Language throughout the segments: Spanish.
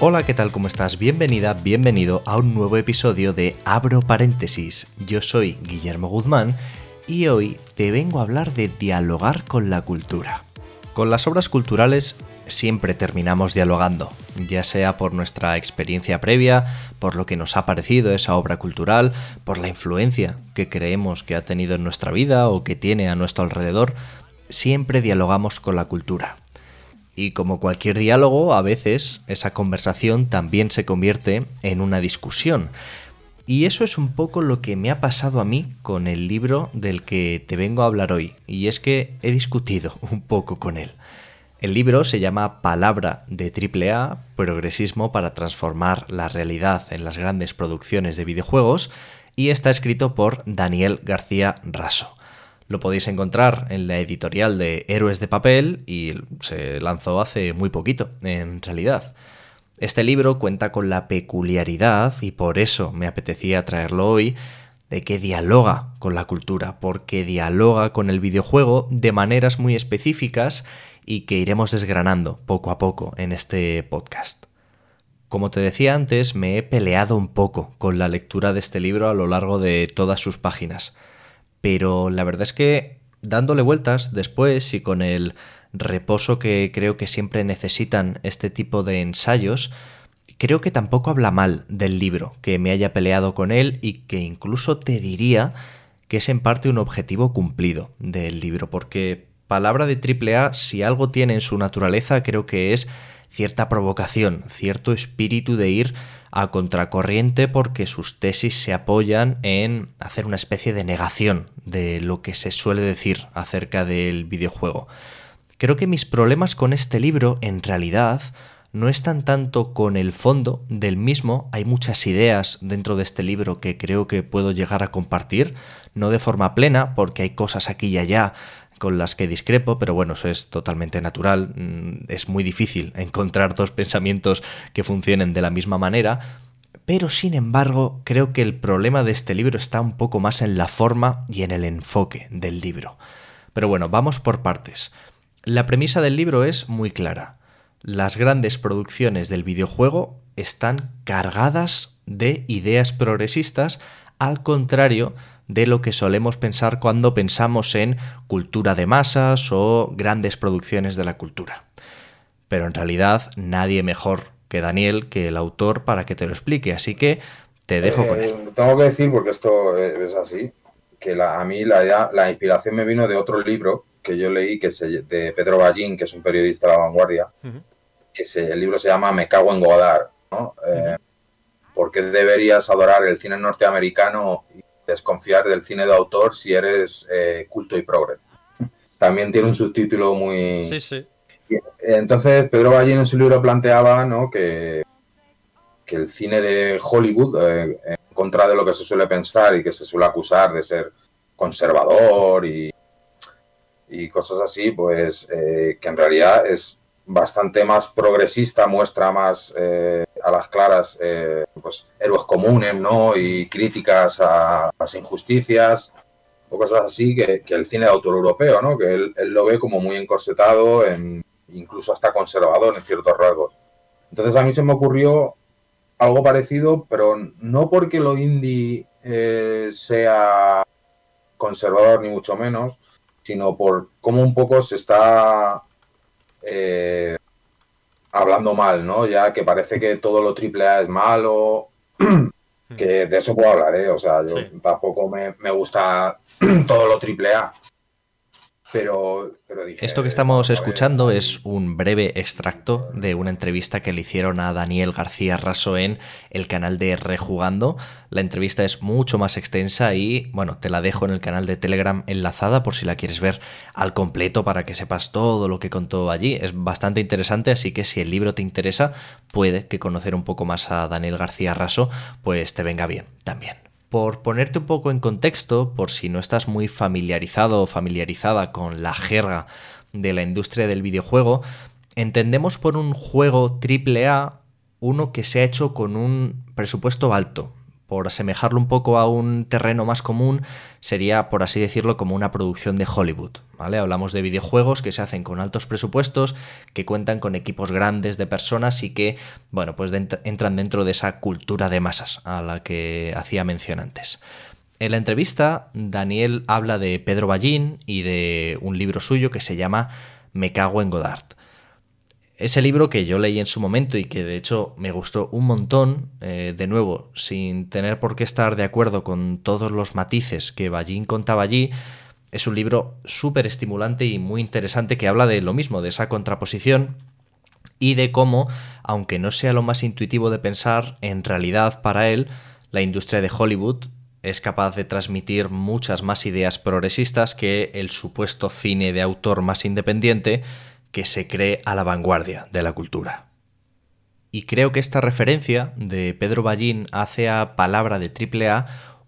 Hola, ¿qué tal? ¿Cómo estás? Bienvenida, bienvenido a un nuevo episodio de Abro Paréntesis. Yo soy Guillermo Guzmán y hoy te vengo a hablar de dialogar con la cultura. Con las obras culturales siempre terminamos dialogando, ya sea por nuestra experiencia previa, por lo que nos ha parecido esa obra cultural, por la influencia que creemos que ha tenido en nuestra vida o que tiene a nuestro alrededor, siempre dialogamos con la cultura. Y como cualquier diálogo, a veces esa conversación también se convierte en una discusión. Y eso es un poco lo que me ha pasado a mí con el libro del que te vengo a hablar hoy. Y es que he discutido un poco con él. El libro se llama Palabra de AAA, Progresismo para transformar la realidad en las grandes producciones de videojuegos, y está escrito por Daniel García Raso. Lo podéis encontrar en la editorial de Héroes de Papel y se lanzó hace muy poquito, en realidad. Este libro cuenta con la peculiaridad, y por eso me apetecía traerlo hoy, de que dialoga con la cultura, porque dialoga con el videojuego de maneras muy específicas y que iremos desgranando poco a poco en este podcast. Como te decía antes, me he peleado un poco con la lectura de este libro a lo largo de todas sus páginas pero la verdad es que dándole vueltas después y con el reposo que creo que siempre necesitan este tipo de ensayos, creo que tampoco habla mal del libro, que me haya peleado con él y que incluso te diría que es en parte un objetivo cumplido del libro, porque palabra de AAA, si algo tiene en su naturaleza, creo que es cierta provocación, cierto espíritu de ir a contracorriente porque sus tesis se apoyan en hacer una especie de negación de lo que se suele decir acerca del videojuego. Creo que mis problemas con este libro en realidad no están tanto con el fondo del mismo, hay muchas ideas dentro de este libro que creo que puedo llegar a compartir, no de forma plena, porque hay cosas aquí y allá con las que discrepo, pero bueno, eso es totalmente natural. Mm, Es muy difícil encontrar dos pensamientos que funcionen de la misma manera. Pero sin embargo, creo que el problema de este libro está un poco más en la forma y en el enfoque del libro. Pero bueno, vamos por partes. La premisa del libro es muy clara. Las grandes producciones del videojuego están cargadas de ideas progresistas, al contrario de lo que solemos pensar cuando pensamos en cultura de masas o grandes producciones de la cultura. Pero en realidad nadie mejor que Daniel, que el autor, para que te lo explique, así que te dejo con él. Eh, tengo que decir, porque esto es así, que la- a mí la, idea- la inspiración me vino de otro libro que yo leí, que se, de Pedro Ballín, que es un periodista de la vanguardia, que se- el libro se llama Me cago en Godard, ¿no? Eh, ¿Por qué deberías adorar el cine norteamericano y desconfiar del cine de autor si eres eh, culto y progre? También tiene un subtítulo muy... Sí, sí. Entonces, Pedro Ballín en su libro planteaba ¿no? que, que el cine de Hollywood, eh, en contra de lo que se suele pensar y que se suele acusar de ser conservador y, y cosas así, pues eh, que en realidad es bastante más progresista, muestra más eh, a las claras eh, pues, héroes comunes ¿no? y críticas a las injusticias o cosas así que, el cine de autor europeo, ¿no? que él, él lo ve como muy encorsetado, en, incluso hasta conservador en ciertos rasgos. Entonces a mí se me ocurrió algo parecido, pero no porque lo indie eh, sea conservador ni mucho menos, sino por cómo un poco se está eh, hablando mal, ¿no? Ya que parece que todo lo triple A es malo, que de eso puedo hablar, ¿eh? O sea, yo Sí. tampoco me, me gusta todo lo triple A. Pero, pero dije, Esto que estamos escuchando es un breve extracto de una entrevista que le hicieron a Daniel García Raso en el canal de Rejugando. La entrevista es mucho más extensa y, bueno, te la dejo en el canal de Telegram enlazada por si la quieres ver al completo para que sepas todo lo que contó allí. Es bastante interesante, así que si el libro te interesa, puede que conocer un poco más a Daniel García Raso, pues te venga bien también. Por ponerte un poco en contexto, por si no estás muy familiarizado o familiarizada con la jerga de la industria del videojuego, entendemos por un juego AAA uno que se ha hecho con un presupuesto alto. Por asemejarlo un poco a un terreno más común, sería, por así decirlo, como una producción de Hollywood. ¿vale? Hablamos de videojuegos que se hacen con altos presupuestos, que cuentan con equipos grandes de personas y que, bueno, pues entran dentro de esa cultura de masas a la que hacía mención antes. En la entrevista, Daniel habla de Pedro Ballín y de un libro suyo que se llama Me cago en Godard. Ese libro que yo leí en su momento y que de hecho me gustó un montón, eh, de nuevo, sin tener por qué estar de acuerdo con todos los matices que Ballín contaba allí, es un libro súper estimulante y muy interesante que habla de lo mismo, de esa contraposición y de cómo, aunque no sea lo más intuitivo de pensar, en realidad para él, la industria de Hollywood es capaz de transmitir muchas más ideas progresistas que el supuesto cine de autor más independiente que se cree a la vanguardia de la cultura. Y creo que esta referencia de Pedro Ballín hace a palabra de AAA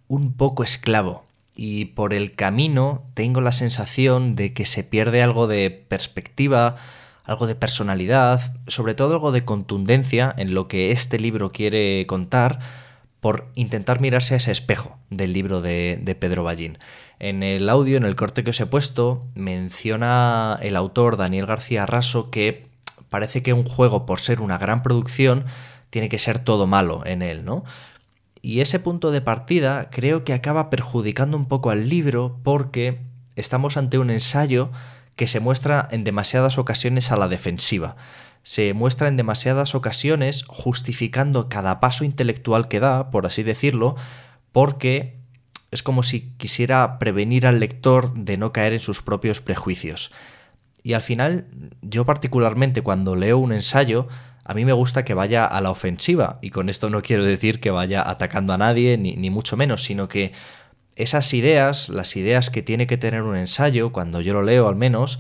un poco esclavo. Y por el camino tengo la sensación de que se pierde algo de perspectiva, algo de personalidad, sobre todo algo de contundencia en lo que este libro quiere contar por intentar mirarse a ese espejo del libro de, de Pedro Ballín. En el audio, en el corte que os he puesto, menciona el autor Daniel García Raso que parece que un juego, por ser una gran producción, tiene que ser todo malo en él, ¿no? Y ese punto de partida creo que acaba perjudicando un poco al libro porque estamos ante un ensayo que se muestra en demasiadas ocasiones a la defensiva. Se muestra en demasiadas ocasiones justificando cada paso intelectual que da, por así decirlo, porque es como si quisiera prevenir al lector de no caer en sus propios prejuicios. Y al final, yo particularmente cuando leo un ensayo, a mí me gusta que vaya a la ofensiva, y con esto no quiero decir que vaya atacando a nadie, ni, ni, mucho menos, sino que esas ideas, las ideas que tiene que tener un ensayo, cuando yo lo leo al menos,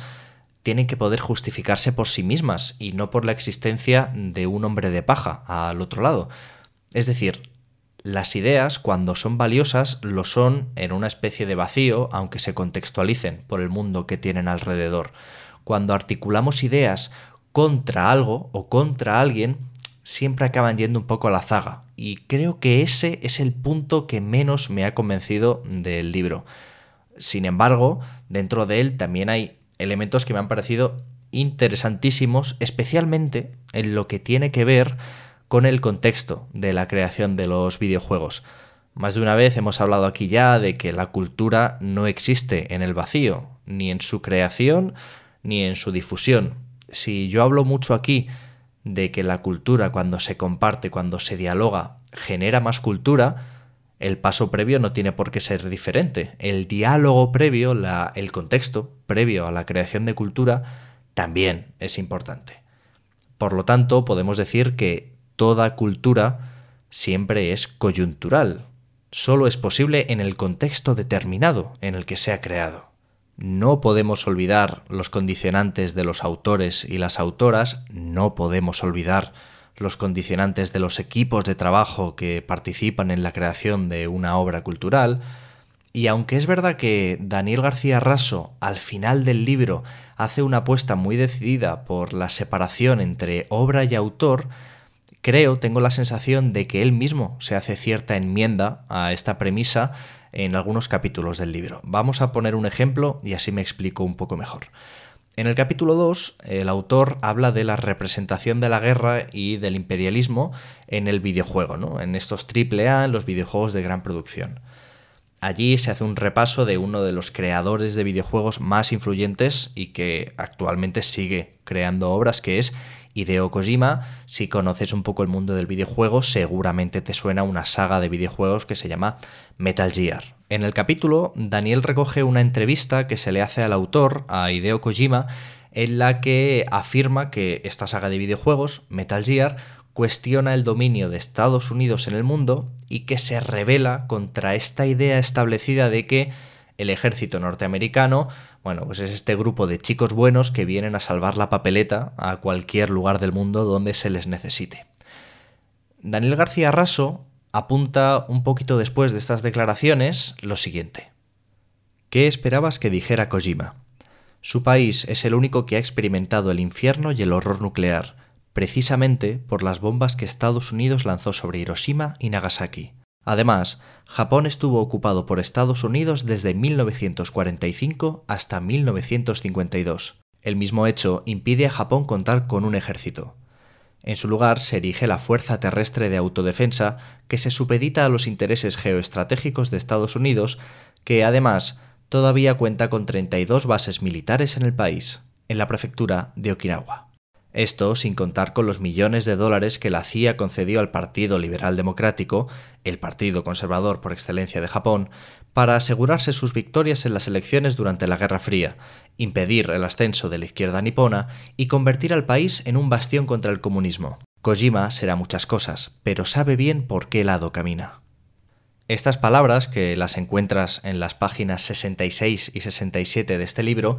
tienen que poder justificarse por sí mismas y no por la existencia de un hombre de paja al otro lado. Es decir, las ideas, cuando son valiosas, lo son en una especie de vacío, aunque se contextualicen por el mundo que tienen alrededor. Cuando articulamos ideas contra algo o contra alguien, siempre acaban yendo un poco a la zaga. Y creo que ese es el punto que menos me ha convencido del libro. Sin embargo, dentro de él también hay elementos que me han parecido interesantísimos, especialmente en lo que tiene que ver con el contexto de la creación de los videojuegos. Más de una vez hemos hablado aquí ya de que la cultura no existe en el vacío, ni en su creación, ni en su difusión. Si yo hablo mucho aquí de que la cultura cuando se comparte, cuando se dialoga, genera más cultura, el paso previo no tiene por qué ser diferente. El diálogo previo, el contexto previo a la creación de cultura, también es importante. Por lo tanto, podemos decir que toda cultura siempre es coyuntural. Solo es posible en el contexto determinado en el que se ha creado. No podemos olvidar los condicionantes de los autores y las autoras, no podemos olvidar los condicionantes de los equipos de trabajo que participan en la creación de una obra cultural, y aunque es verdad que Daniel García Raso al final del libro hace una apuesta muy decidida por la separación entre obra y autor, creo, tengo la sensación de que él mismo se hace cierta enmienda a esta premisa en algunos capítulos del libro. Vamos a poner un ejemplo y así me explico un poco mejor. En el capítulo 2, el autor habla de la representación de la guerra y del imperialismo en el videojuego, ¿no? en estos AAA, en los videojuegos de gran producción. Allí se hace un repaso de uno de los creadores de videojuegos más influyentes y que actualmente sigue creando obras, que es Hideo Kojima, si conoces un poco el mundo del videojuego, seguramente te suena una saga de videojuegos que se llama Metal Gear. En el capítulo, Daniel recoge una entrevista que se le hace al autor, a Hideo Kojima, en la que afirma que esta saga de videojuegos, Metal Gear, cuestiona el dominio de Estados Unidos en el mundo y que se revela contra esta idea establecida de que el ejército norteamericano, bueno, pues es este grupo de chicos buenos que vienen a salvar la papeleta a cualquier lugar del mundo donde se les necesite. Daniel García Raso apunta un poquito después de estas declaraciones lo siguiente. ¿Qué esperabas que dijera Kojima? Su país es el único que ha experimentado el infierno y el horror nuclear, precisamente por las bombas que Estados Unidos lanzó sobre Hiroshima y Nagasaki. Además, Japón estuvo ocupado por Estados Unidos desde 1945 hasta 1952. El mismo hecho impide a Japón contar con un ejército. En su lugar se erige la Fuerza Terrestre de Autodefensa, que se supedita a los intereses geoestratégicos de Estados Unidos, que además todavía cuenta con 32 bases militares en el país, en la prefectura de Okinawa. Esto sin contar con los millones de dólares que la CIA concedió al Partido Liberal Democrático, el partido conservador por excelencia de Japón, para asegurarse sus victorias en las elecciones durante la Guerra Fría, impedir el ascenso de la izquierda nipona y convertir al país en un bastión contra el comunismo. Kojima será muchas cosas, pero sabe bien por qué lado camina. Estas palabras, que las encuentras en las páginas 66 y 67 de este libro,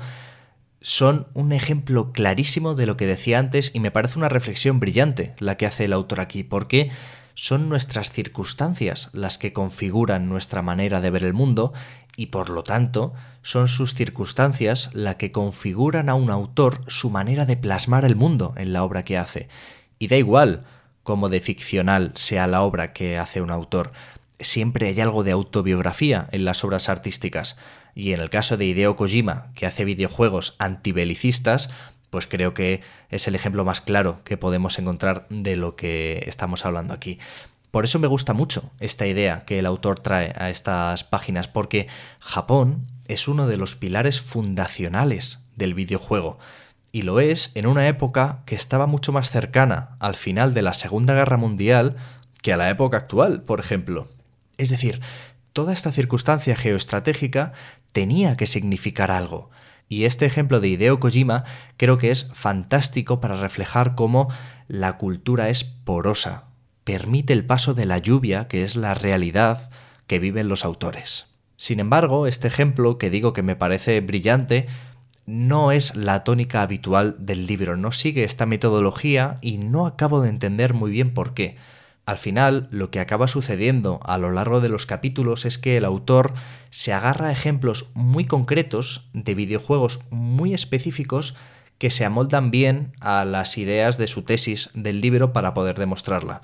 son un ejemplo clarísimo de lo que decía antes y me parece una reflexión brillante la que hace el autor aquí, porque son nuestras circunstancias las que configuran nuestra manera de ver el mundo y por lo tanto son sus circunstancias las que configuran a un autor su manera de plasmar el mundo en la obra que hace. Y da igual cómo de ficcional sea la obra que hace un autor, siempre hay algo de autobiografía en las obras artísticas. Y en el caso de Hideo Kojima, que hace videojuegos antibelicistas, pues creo que es el ejemplo más claro que podemos encontrar de lo que estamos hablando aquí. Por eso me gusta mucho esta idea que el autor trae a estas páginas, porque Japón es uno de los pilares fundacionales del videojuego. Y lo es en una época que estaba mucho más cercana al final de la Segunda Guerra Mundial que a la época actual, por ejemplo. Es decir, toda esta circunstancia geoestratégica tenía que significar algo. Y este ejemplo de Hideo Kojima creo que es fantástico para reflejar cómo la cultura es porosa, permite el paso de la lluvia, que es la realidad que viven los autores. Sin embargo, este ejemplo, que digo que me parece brillante, no es la tónica habitual del libro, no sigue esta metodología y no acabo de entender muy bien por qué. Al final, lo que acaba sucediendo a lo largo de los capítulos es que el autor se agarra a ejemplos muy concretos de videojuegos muy específicos que se amoldan bien a las ideas de su tesis del libro para poder demostrarla.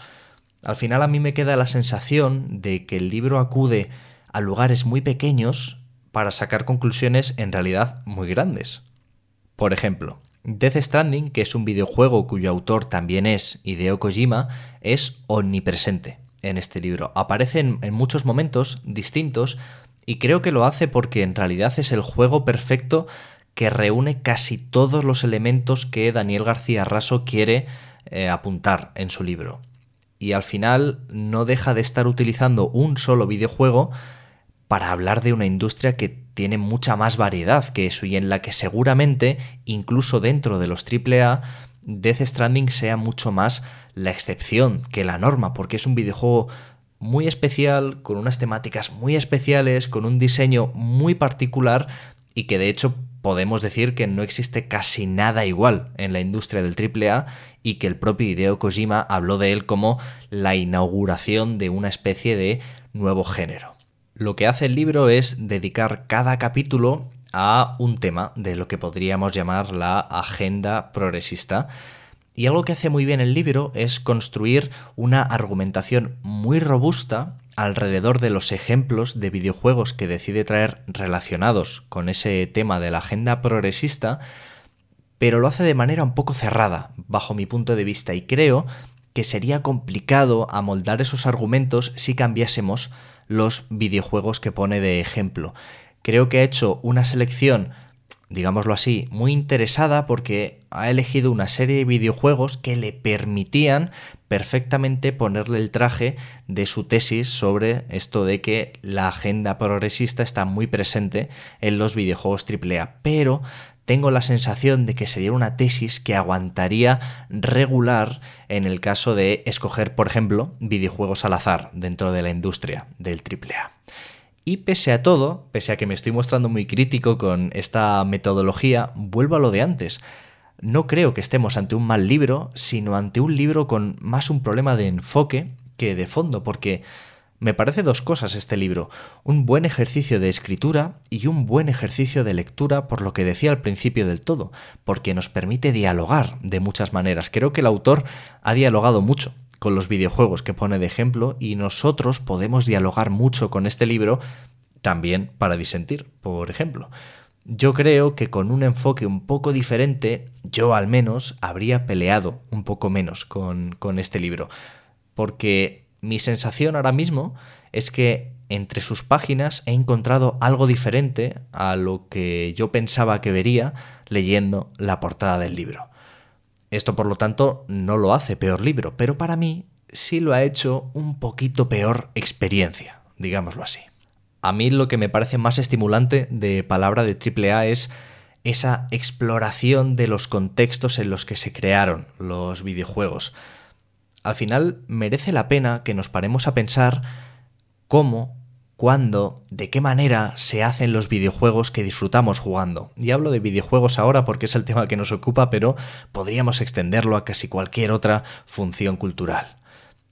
Al final a mí me queda la sensación de que el libro acude a lugares muy pequeños para sacar conclusiones en realidad muy grandes. Por ejemplo, Death Stranding, que es un videojuego cuyo autor también es Hideo Kojima, es omnipresente en este libro. Aparece en, muchos momentos distintos y creo que lo hace porque en realidad es el juego perfecto que reúne casi todos los elementos que Daniel García Raso quiere eh, apuntar en su libro. Y al final no deja de estar utilizando un solo videojuego para hablar de una industria que tiene mucha más variedad que eso y en la que seguramente, incluso dentro de los AAA, Death Stranding sea mucho más la excepción que la norma, porque es un videojuego muy especial, con unas temáticas muy especiales, con un diseño muy particular y que de hecho podemos decir que no existe casi nada igual en la industria del AAA y que el propio Hideo Kojima habló de él como la inauguración de una especie de nuevo género. Lo que hace el libro es dedicar cada capítulo a un tema de lo que podríamos llamar la agenda progresista. Y algo que hace muy bien el libro es construir una argumentación muy robusta alrededor de los ejemplos de videojuegos que decide traer relacionados con ese tema de la agenda progresista, pero lo hace de manera un poco cerrada, bajo mi punto de vista, y creo que sería complicado amoldar esos argumentos si cambiásemos los videojuegos que pone de ejemplo. Creo que ha hecho una selección digámoslo así, muy interesada porque ha elegido una serie de videojuegos que le permitían perfectamente ponerle el traje de su tesis sobre esto de que la agenda progresista está muy presente en los videojuegos AAA, pero tengo la sensación de que sería una tesis que aguantaría regular en el caso de escoger, por ejemplo, videojuegos al azar dentro de la industria del AAA. Y pese a todo, pese a que me estoy mostrando muy crítico con esta metodología, vuelvo a lo de antes. No creo que estemos ante un mal libro, sino ante un libro con más un problema de enfoque que de fondo, porque me parece dos cosas este libro, un buen ejercicio de escritura y un buen ejercicio de lectura por lo que decía al principio del todo, porque nos permite dialogar de muchas maneras. Creo que el autor ha dialogado mucho con los videojuegos que pone de ejemplo y nosotros podemos dialogar mucho con este libro también para disentir, por ejemplo. Yo creo que con un enfoque un poco diferente, yo al menos habría peleado un poco menos con, con este libro, porque mi sensación ahora mismo es que entre sus páginas he encontrado algo diferente a lo que yo pensaba que vería leyendo la portada del libro. Esto por lo tanto no lo hace peor libro, pero para mí sí lo ha hecho un poquito peor experiencia, digámoslo así. A mí lo que me parece más estimulante de palabra de AAA es esa exploración de los contextos en los que se crearon los videojuegos al final merece la pena que nos paremos a pensar cómo, cuándo, de qué manera se hacen los videojuegos que disfrutamos jugando. Y hablo de videojuegos ahora porque es el tema que nos ocupa, pero podríamos extenderlo a casi cualquier otra función cultural.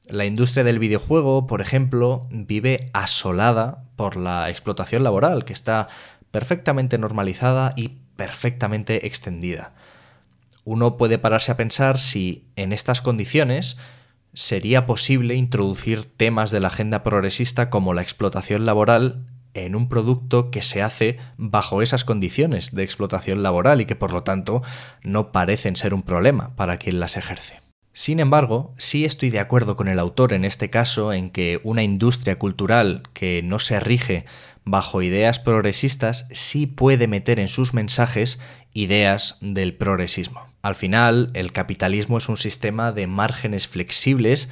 La industria del videojuego, por ejemplo, vive asolada por la explotación laboral, que está perfectamente normalizada y perfectamente extendida. Uno puede pararse a pensar si en estas condiciones sería posible introducir temas de la agenda progresista como la explotación laboral en un producto que se hace bajo esas condiciones de explotación laboral y que por lo tanto no parecen ser un problema para quien las ejerce. Sin embargo, sí estoy de acuerdo con el autor en este caso en que una industria cultural que no se rige bajo ideas progresistas sí puede meter en sus mensajes ideas del progresismo. Al final, el capitalismo es un sistema de márgenes flexibles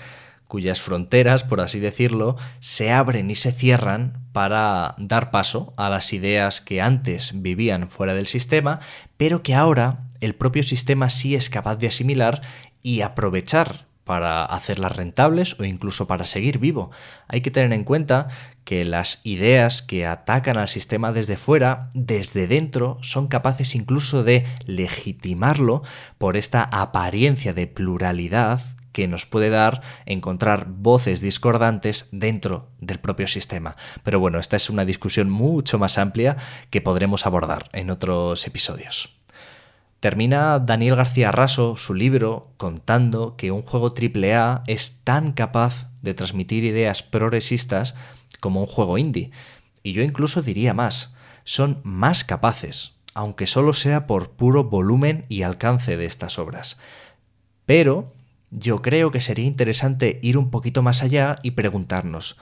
cuyas fronteras, por así decirlo, se abren y se cierran para dar paso a las ideas que antes vivían fuera del sistema, pero que ahora el propio sistema sí es capaz de asimilar y aprovechar para hacerlas rentables o incluso para seguir vivo. Hay que tener en cuenta que las ideas que atacan al sistema desde fuera, desde dentro, son capaces incluso de legitimarlo por esta apariencia de pluralidad que nos puede dar encontrar voces discordantes dentro del propio sistema. Pero bueno, esta es una discusión mucho más amplia que podremos abordar en otros episodios. Termina Daniel García Raso su libro contando que un juego AAA es tan capaz de transmitir ideas progresistas como un juego indie. Y yo incluso diría más, son más capaces, aunque solo sea por puro volumen y alcance de estas obras. Pero yo creo que sería interesante ir un poquito más allá y preguntarnos,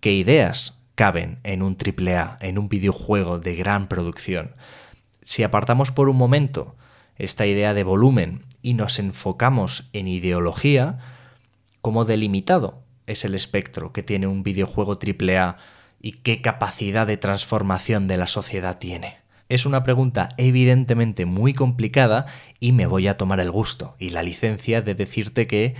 ¿qué ideas caben en un AAA, en un videojuego de gran producción? Si apartamos por un momento esta idea de volumen y nos enfocamos en ideología, ¿cómo delimitado es el espectro que tiene un videojuego AAA y qué capacidad de transformación de la sociedad tiene? Es una pregunta evidentemente muy complicada y me voy a tomar el gusto y la licencia de decirte que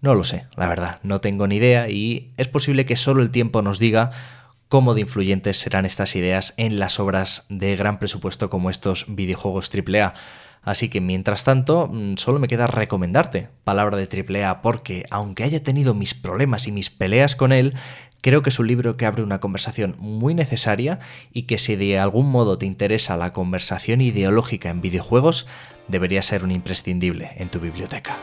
no lo sé, la verdad, no tengo ni idea y es posible que solo el tiempo nos diga cómo de influyentes serán estas ideas en las obras de gran presupuesto como estos videojuegos AAA. Así que mientras tanto, mm, solo me queda recomendarte Palabra de AAA porque, aunque haya tenido mis problemas y mis peleas con él, creo que es un libro que abre una conversación muy necesaria y que si de algún modo te interesa la conversación ideológica en videojuegos, debería ser un imprescindible en tu biblioteca.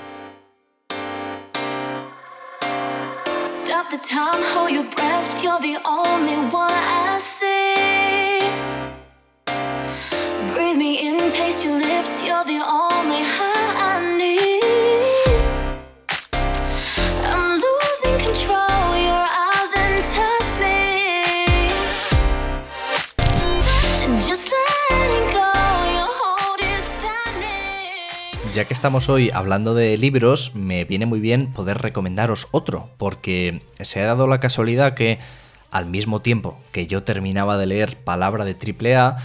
Ya que estamos hoy hablando de libros, me viene muy bien poder recomendaros otro, porque se ha dado la casualidad que al mismo tiempo que yo terminaba de leer Palabra de AAA, a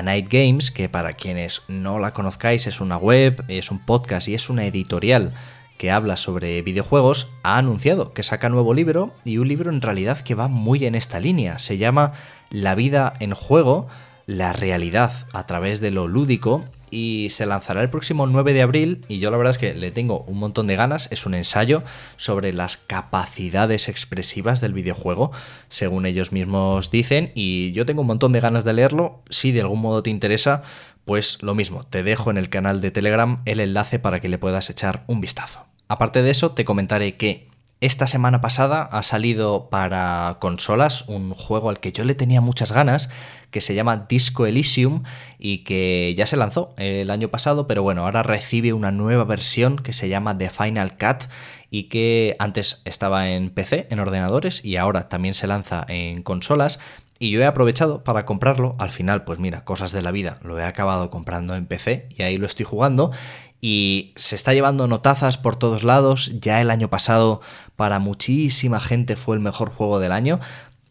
Night Games, que para quienes no la conozcáis es una web, es un podcast y es una editorial que habla sobre videojuegos, ha anunciado que saca nuevo libro y un libro en realidad que va muy en esta línea. Se llama La vida en juego, la realidad a través de lo lúdico y se lanzará el próximo 9 de abril y yo la verdad es que le tengo un montón de ganas. Es un ensayo sobre las capacidades expresivas del videojuego, según ellos mismos dicen, y yo tengo un montón de ganas de leerlo. Si de algún modo te interesa, pues lo mismo, te dejo en el canal de Telegram el enlace para que le puedas echar un vistazo. Aparte de eso, te comentaré que esta semana pasada ha salido para consolas un juego al que yo le tenía muchas ganas, que se llama Disco Elysium y que ya se lanzó el año pasado, pero bueno, ahora recibe una nueva versión que se llama The Final Cut y que antes estaba en PC, en ordenadores, y ahora también se lanza en consolas. Y yo he aprovechado para comprarlo. Al final, pues mira, cosas de la vida, lo he acabado comprando en PC y ahí lo estoy jugando y se está llevando notazas por todos lados. Ya el año pasado para muchísima gente fue el mejor juego del año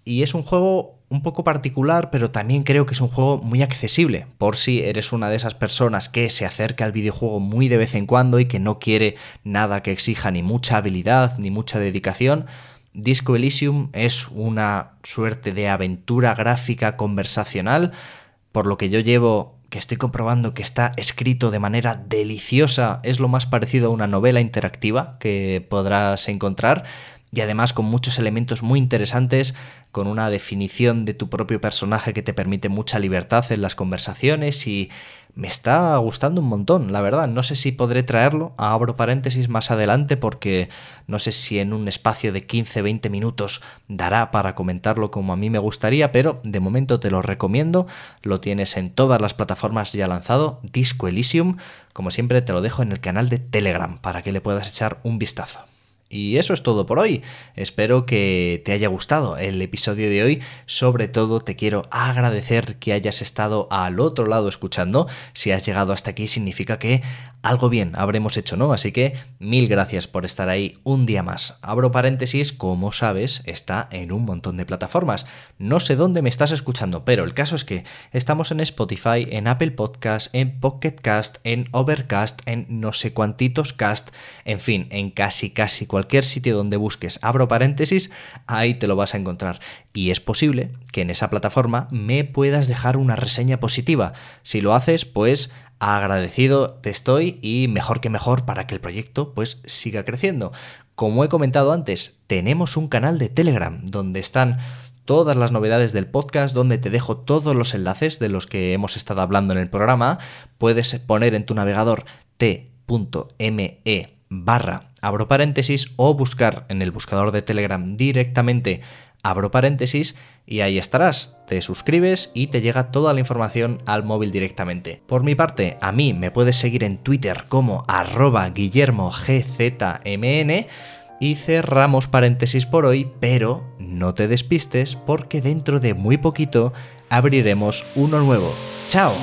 y es un juego un poco particular, pero también creo que es un juego muy accesible, por si eres una de esas personas que se acerca al videojuego muy de vez en cuando y que no quiere nada que exija ni mucha habilidad ni mucha dedicación. Disco Elysium es una suerte de aventura gráfica conversacional, por lo que yo llevo que estoy comprobando que está escrito de manera deliciosa, es lo más parecido a una novela interactiva que podrás encontrar y además con muchos elementos muy interesantes, con una definición de tu propio personaje que te permite mucha libertad en las conversaciones y me está gustando un montón, la verdad. No sé si podré traerlo, abro paréntesis más adelante porque no sé si en un espacio de 15-20 minutos dará para comentarlo como a mí me gustaría, pero de momento te lo recomiendo. Lo tienes en todas las plataformas ya lanzado, Disco Elysium. Como siempre te lo dejo en el canal de Telegram para que le puedas echar un vistazo. Y eso es todo por hoy. Espero que te haya gustado el episodio de hoy. Sobre todo te quiero agradecer que hayas estado al otro lado escuchando. Si has llegado hasta aquí significa que algo bien habremos hecho, ¿no? Así que mil gracias por estar ahí un día más. Abro paréntesis, como sabes, está en un montón de plataformas. No sé dónde me estás escuchando, pero el caso es que estamos en Spotify, en Apple Podcast, en Pocket Cast, en Overcast, en no sé cuantitos cast, en fin, en casi casi cualquier sitio donde busques abro paréntesis, ahí te lo vas a encontrar. Y es posible que en esa plataforma me puedas dejar una reseña positiva. Si lo haces, pues agradecido te estoy y mejor que mejor para que el proyecto pues siga creciendo. Como he comentado antes, tenemos un canal de Telegram donde están todas las novedades del podcast, donde te dejo todos los enlaces de los que hemos estado hablando en el programa. Puedes poner en tu navegador t.me barra abro paréntesis o buscar en el buscador de Telegram directamente abro paréntesis y ahí estarás. Te suscribes y te llega toda la información al móvil directamente. Por mi parte, a mí me puedes seguir en Twitter como arroba guillermogzmn y cerramos paréntesis por hoy, pero no te despistes porque dentro de muy poquito abriremos uno nuevo. ¡Chao!